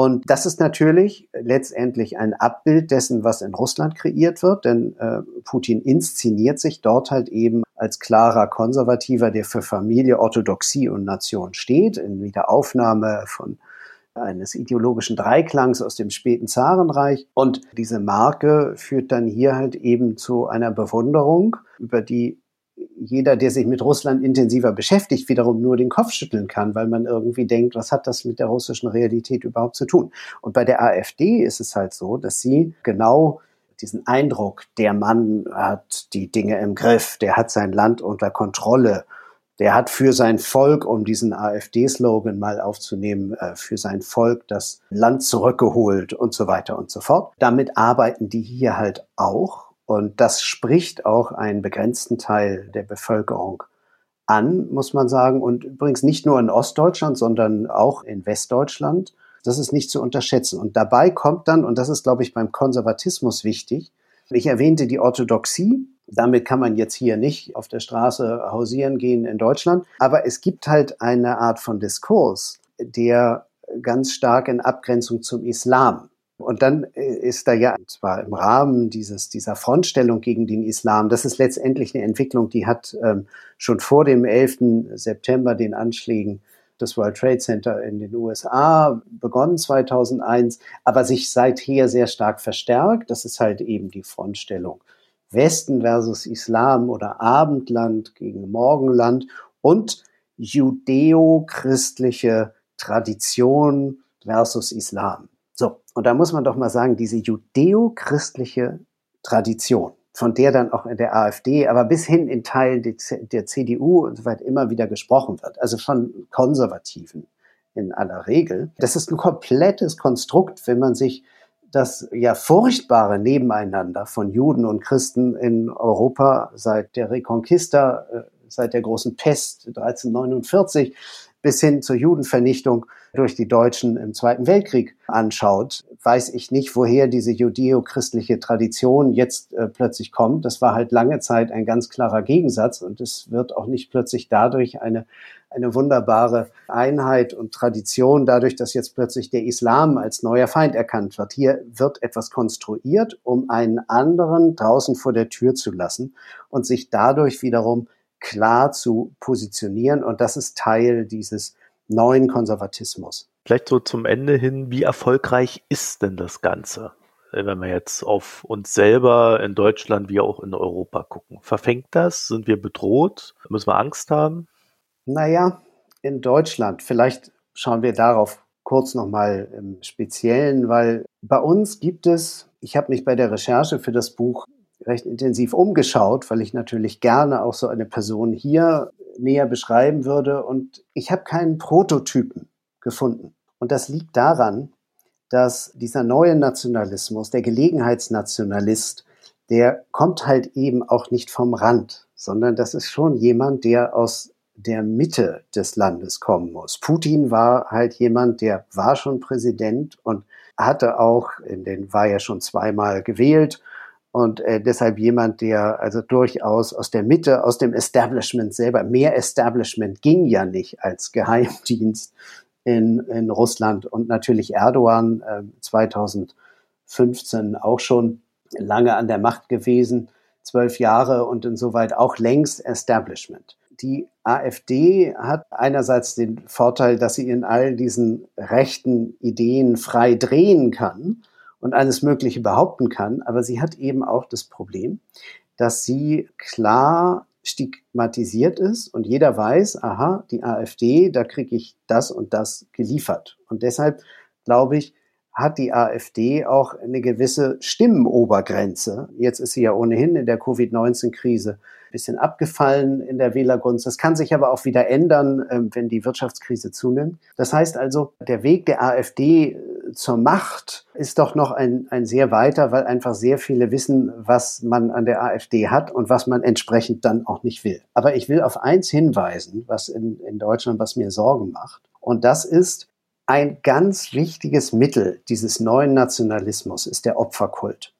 Und das ist natürlich letztendlich ein Abbild dessen, was in Russland kreiert wird, denn äh, Putin inszeniert sich dort halt eben als klarer Konservativer, der für Familie, Orthodoxie und Nation steht, in Wiederaufnahme von eines ideologischen Dreiklangs aus dem späten Zarenreich. Und diese Marke führt dann hier halt eben zu einer Bewunderung, über die jeder, der sich mit Russland intensiver beschäftigt, wiederum nur den Kopf schütteln kann, weil man irgendwie denkt, was hat das mit der russischen Realität überhaupt zu tun? Und bei der AfD ist es halt so, dass sie genau diesen Eindruck, der Mann hat die Dinge im Griff, der hat sein Land unter Kontrolle, der hat für sein Volk, um diesen AfD-Slogan mal aufzunehmen, äh, für sein Volk das Land zurückgeholt und so weiter und so fort. Damit arbeiten die hier halt auch und das spricht auch einen begrenzten Teil der Bevölkerung an, muss man sagen. Und übrigens nicht nur in Ostdeutschland, sondern auch in Westdeutschland. Das ist nicht zu unterschätzen. Und dabei kommt dann, und das ist, glaube ich, beim Konservatismus wichtig, ich erwähnte die Orthodoxie. Damit kann man jetzt hier nicht auf der Straße hausieren gehen in Deutschland. Aber es gibt halt eine Art von Diskurs, der ganz stark in Abgrenzung zum Islam und dann äh, ist da ja zwar im Rahmen dieses, dieser Frontstellung gegen den Islam, das ist letztendlich eine Entwicklung, die hat ähm, schon vor dem 11. September den Anschlägen des World Trade Center in den USA begonnen 2001, aber sich seither sehr stark verstärkt. Das ist halt eben die Frontstellung Westen versus Islam oder Abendland gegen Morgenland und judeo-christliche Tradition versus Islam. So, und da muss man doch mal sagen, diese judeo-christliche Tradition, von der dann auch in der AfD, aber bis hin in Teilen der CDU und so weiter immer wieder gesprochen wird, also von Konservativen in aller Regel. Das ist ein komplettes Konstrukt, wenn man sich das ja furchtbare Nebeneinander von Juden und Christen in Europa seit der Reconquista, äh, seit der großen Pest 1349 bis hin zur Judenvernichtung durch die Deutschen im Zweiten Weltkrieg anschaut, weiß ich nicht, woher diese judeo-christliche Tradition jetzt äh, plötzlich kommt. Das war halt lange Zeit ein ganz klarer Gegensatz und es wird auch nicht plötzlich dadurch eine, eine wunderbare Einheit und Tradition, dadurch, dass jetzt plötzlich der Islam als neuer Feind erkannt wird. Hier wird etwas konstruiert, um einen anderen draußen vor der Tür zu lassen und sich dadurch wiederum klar zu positionieren. Und das ist Teil dieses neuen Konservatismus. Vielleicht so zum Ende hin, wie erfolgreich ist denn das Ganze? Wenn wir jetzt auf uns selber in Deutschland wie auch in Europa gucken. Verfängt das? Sind wir bedroht? Müssen wir Angst haben? Naja, in Deutschland, vielleicht schauen wir darauf kurz nochmal im Speziellen, weil bei uns gibt es, ich habe mich bei der Recherche für das Buch recht intensiv umgeschaut, weil ich natürlich gerne auch so eine Person hier näher beschreiben würde. Und ich habe keinen Prototypen gefunden. Und das liegt daran, dass dieser neue Nationalismus, der Gelegenheitsnationalist, der kommt halt eben auch nicht vom Rand, sondern das ist schon jemand, der aus der Mitte des Landes kommen muss. Putin war halt jemand, der war schon Präsident und hatte auch, in den war ja schon zweimal gewählt und äh, deshalb jemand, der also durchaus aus der Mitte, aus dem Establishment selber, mehr Establishment ging ja nicht als Geheimdienst in, in Russland und natürlich Erdogan äh, 2015 auch schon lange an der Macht gewesen, zwölf Jahre und insoweit auch längst Establishment. Die AfD hat einerseits den Vorteil, dass sie in all diesen rechten Ideen frei drehen kann und alles Mögliche behaupten kann. Aber sie hat eben auch das Problem, dass sie klar stigmatisiert ist und jeder weiß, aha, die AfD, da kriege ich das und das geliefert. Und deshalb glaube ich, hat die AfD auch eine gewisse Stimmenobergrenze. Jetzt ist sie ja ohnehin in der Covid-19-Krise ein bisschen abgefallen in der Wählergunst. Das kann sich aber auch wieder ändern, ähm, wenn die Wirtschaftskrise zunimmt. Das heißt also, der Weg der AfD äh, zur Macht ist doch noch ein, ein sehr weiter, weil einfach sehr viele wissen, was man an der AfD hat und was man entsprechend dann auch nicht will. Aber ich will auf eins hinweisen, was in, in Deutschland, was mir Sorgen macht. Und das ist, ein ganz wichtiges Mittel dieses neuen Nationalismus ist der Opferkult.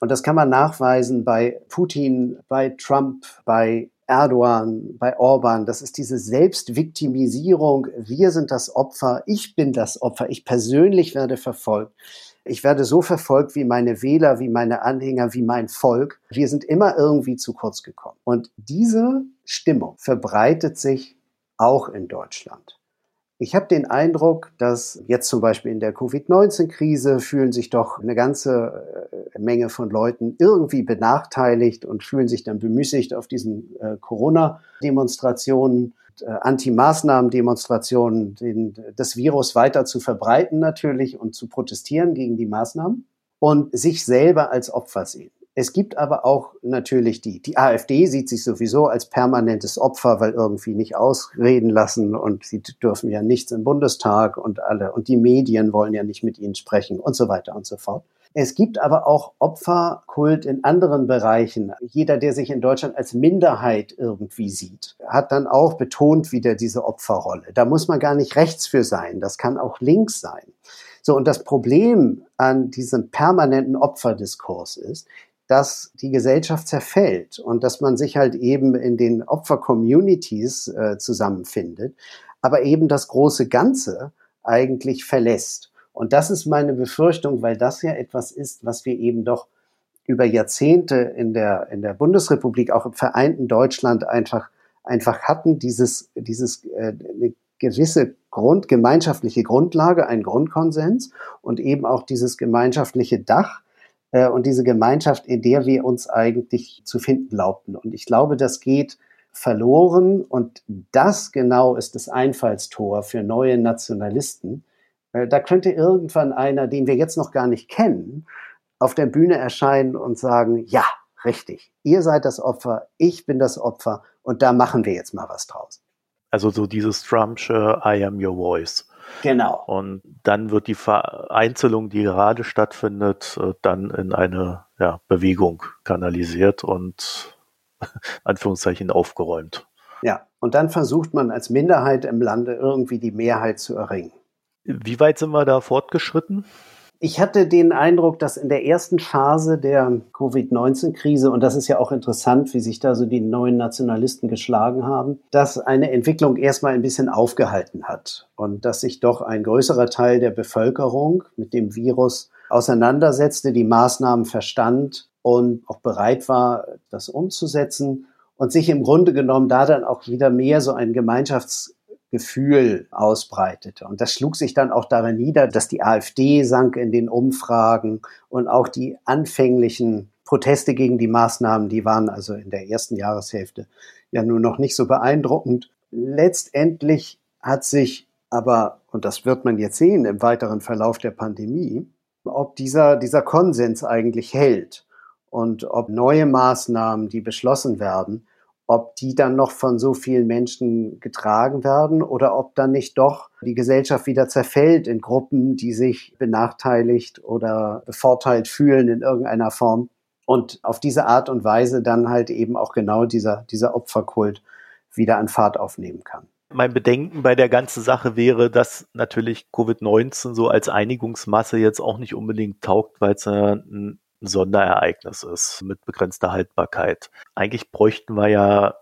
Und das kann man nachweisen bei Putin, bei Trump, bei Erdogan, bei Orban, das ist diese Selbstviktimisierung. Wir sind das Opfer, ich bin das Opfer, ich persönlich werde verfolgt. Ich werde so verfolgt wie meine Wähler, wie meine Anhänger, wie mein Volk. Wir sind immer irgendwie zu kurz gekommen. Und diese Stimmung verbreitet sich auch in Deutschland. Ich habe den Eindruck, dass jetzt zum Beispiel in der Covid-19-Krise fühlen sich doch eine ganze äh, Menge von Leuten irgendwie benachteiligt und fühlen sich dann bemüßigt, auf diesen äh, Corona-Demonstrationen, äh, Anti-Maßnahmen-Demonstrationen das Virus weiter zu verbreiten natürlich und zu protestieren gegen die Maßnahmen und sich selber als Opfer sehen. Es gibt aber auch natürlich die, die AfD sieht sich sowieso als permanentes Opfer, weil irgendwie nicht ausreden lassen und sie dürfen ja nichts im Bundestag und alle und die Medien wollen ja nicht mit ihnen sprechen und so weiter und so fort. Es gibt aber auch Opferkult in anderen Bereichen. Jeder, der sich in Deutschland als Minderheit irgendwie sieht, hat dann auch betont wieder diese Opferrolle. Da muss man gar nicht rechts für sein. Das kann auch links sein. So, und das Problem an diesem permanenten Opferdiskurs ist, dass die Gesellschaft zerfällt und dass man sich halt eben in den Opfer-Communities äh, zusammenfindet, aber eben das große Ganze eigentlich verlässt. Und das ist meine Befürchtung, weil das ja etwas ist, was wir eben doch über Jahrzehnte in der, in der Bundesrepublik, auch im vereinten Deutschland einfach, einfach hatten, dieses, dieses, äh, eine gewisse Grund, gemeinschaftliche Grundlage, ein Grundkonsens und eben auch dieses gemeinschaftliche Dach, äh, und diese Gemeinschaft, in der wir uns eigentlich zu finden glaubten. Und ich glaube, das geht verloren und das genau ist das Einfallstor für neue Nationalisten. Äh, da könnte irgendwann einer, den wir jetzt noch gar nicht kennen, auf der Bühne erscheinen und sagen, ja, richtig, ihr seid das Opfer, ich bin das Opfer und da machen wir jetzt mal was draus. Also so dieses Trumpsche I am your voice. Genau. Und dann wird die Vereinzelung, die gerade stattfindet, äh, dann in eine ja, Bewegung kanalisiert und <laughs> Anführungszeichen aufgeräumt. Ja, und dann versucht man als Minderheit im Lande irgendwie die Mehrheit zu erringen. Wie weit sind wir da fortgeschritten? Ich hatte den Eindruck, dass in der ersten Phase der Covid-19-Krise, und das ist ja auch interessant, wie sich da so die neuen Nationalisten geschlagen haben, dass eine Entwicklung erstmal ein bisschen aufgehalten hat und dass sich doch ein größerer Teil der Bevölkerung mit dem Virus auseinandersetzte, die Maßnahmen verstand und auch bereit war, das umzusetzen und sich im Grunde genommen da dann auch wieder mehr so ein Gemeinschafts Gefühl ausbreitete. Und das schlug sich dann auch darin nieder, dass die AfD sank in den Umfragen und auch die anfänglichen Proteste gegen die Maßnahmen, die waren also in der ersten Jahreshälfte ja nur noch nicht so beeindruckend. Letztendlich hat sich aber, und das wird man jetzt sehen im weiteren Verlauf der Pandemie, ob dieser, dieser Konsens eigentlich hält und ob neue Maßnahmen, die beschlossen werden, ob die dann noch von so vielen Menschen getragen werden oder ob dann nicht doch die Gesellschaft wieder zerfällt in Gruppen, die sich benachteiligt oder bevorteilt fühlen in irgendeiner Form. Und auf diese Art und Weise dann halt eben auch genau dieser, dieser Opferkult wieder an Fahrt aufnehmen kann. Mein Bedenken bei der ganzen Sache wäre, dass natürlich Covid-19 so als Einigungsmasse jetzt auch nicht unbedingt taugt, weil es ein ein Sonderereignis ist mit begrenzter Haltbarkeit. Eigentlich bräuchten wir ja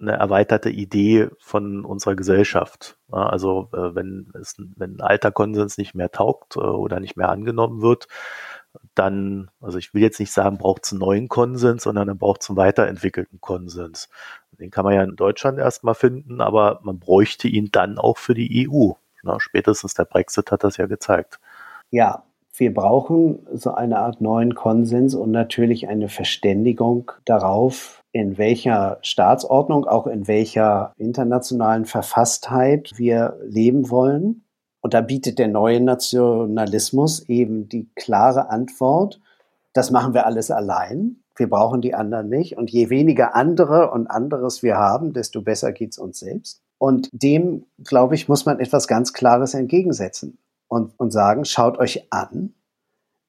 eine erweiterte Idee von unserer Gesellschaft. Also äh, wenn es, wenn ein alter Konsens nicht mehr taugt äh, oder nicht mehr angenommen wird, dann, also ich will jetzt nicht sagen, braucht es einen neuen Konsens, sondern dann braucht es einen weiterentwickelten Konsens. Den kann man ja in Deutschland erstmal finden, aber man bräuchte ihn dann auch für die EU. Spätestens der Brexit hat das ja gezeigt. Ja, wir brauchen so eine Art neuen Konsens und natürlich eine Verständigung darauf, in welcher Staatsordnung, auch in welcher internationalen Verfasstheit wir leben wollen. Und da bietet der neue Nationalismus eben die klare Antwort, das machen wir alles allein. Wir brauchen die anderen nicht. Und je weniger andere und anderes wir haben, desto besser geht's uns selbst. Und dem, glaube ich, muss man etwas ganz Klares entgegensetzen und, und sagen, schaut euch an,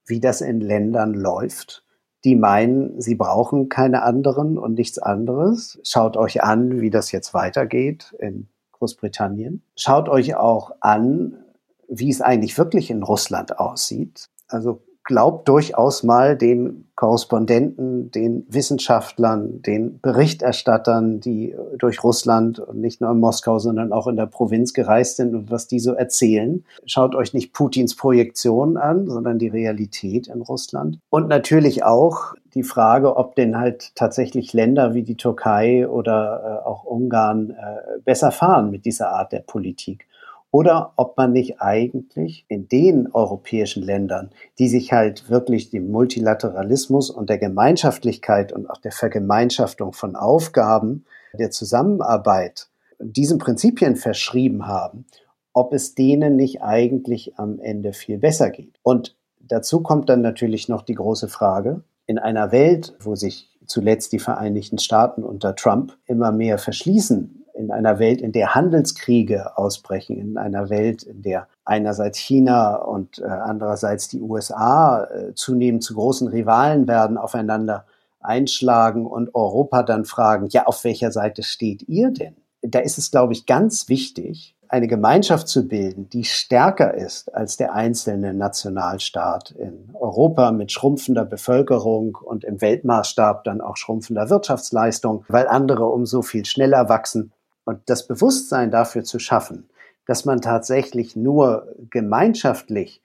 wie das in Ländern läuft, die meinen, sie brauchen keine anderen und nichts anderes. Schaut euch an, wie das jetzt weitergeht in Großbritannien. Schaut euch auch an, wie es eigentlich wirklich in Russland aussieht. Also glaubt durchaus mal den Korrespondenten, den Wissenschaftlern, den Berichterstattern, die durch Russland und nicht nur in Moskau, sondern auch in der Provinz gereist sind und was die so erzählen. Schaut euch nicht Putins Projektion an, sondern die Realität in Russland. Und natürlich auch die Frage, ob denn halt tatsächlich Länder wie die Türkei oder äh, auch Ungarn äh, besser fahren mit dieser Art der Politik oder ob man nicht eigentlich in den europäischen Ländern, die sich halt wirklich dem Multilateralismus und der Gemeinschaftlichkeit und auch der Vergemeinschaftung von Aufgaben, der Zusammenarbeit, diesen Prinzipien verschrieben haben, ob es denen nicht eigentlich am Ende viel besser geht. Und dazu kommt dann natürlich noch die große Frage, in einer Welt, wo sich zuletzt die Vereinigten Staaten unter Trump immer mehr verschließen in einer Welt, in der Handelskriege ausbrechen, in einer Welt, in der einerseits China und äh, andererseits die USA äh, zunehmend zu großen Rivalen werden, aufeinander einschlagen und Europa dann fragen, ja, auf welcher Seite steht ihr denn? Da ist es, glaube ich, ganz wichtig, eine Gemeinschaft zu bilden, die stärker ist als der einzelne Nationalstaat in Europa mit schrumpfender Bevölkerung und im Weltmaßstab dann auch schrumpfender Wirtschaftsleistung, weil andere umso viel schneller wachsen und das Bewusstsein dafür zu schaffen, dass man tatsächlich nur gemeinschaftlich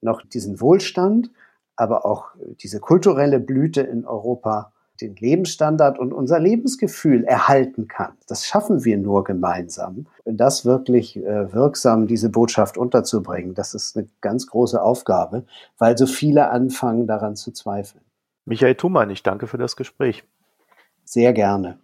noch diesen Wohlstand, aber auch diese kulturelle Blüte in Europa, den Lebensstandard und unser Lebensgefühl erhalten kann. Das schaffen wir nur gemeinsam. Das wirklich äh, wirksam, diese Botschaft unterzubringen, das ist eine ganz große Aufgabe, weil so viele anfangen daran zu zweifeln. Michael Thumann, ich danke für das Gespräch. Sehr gerne.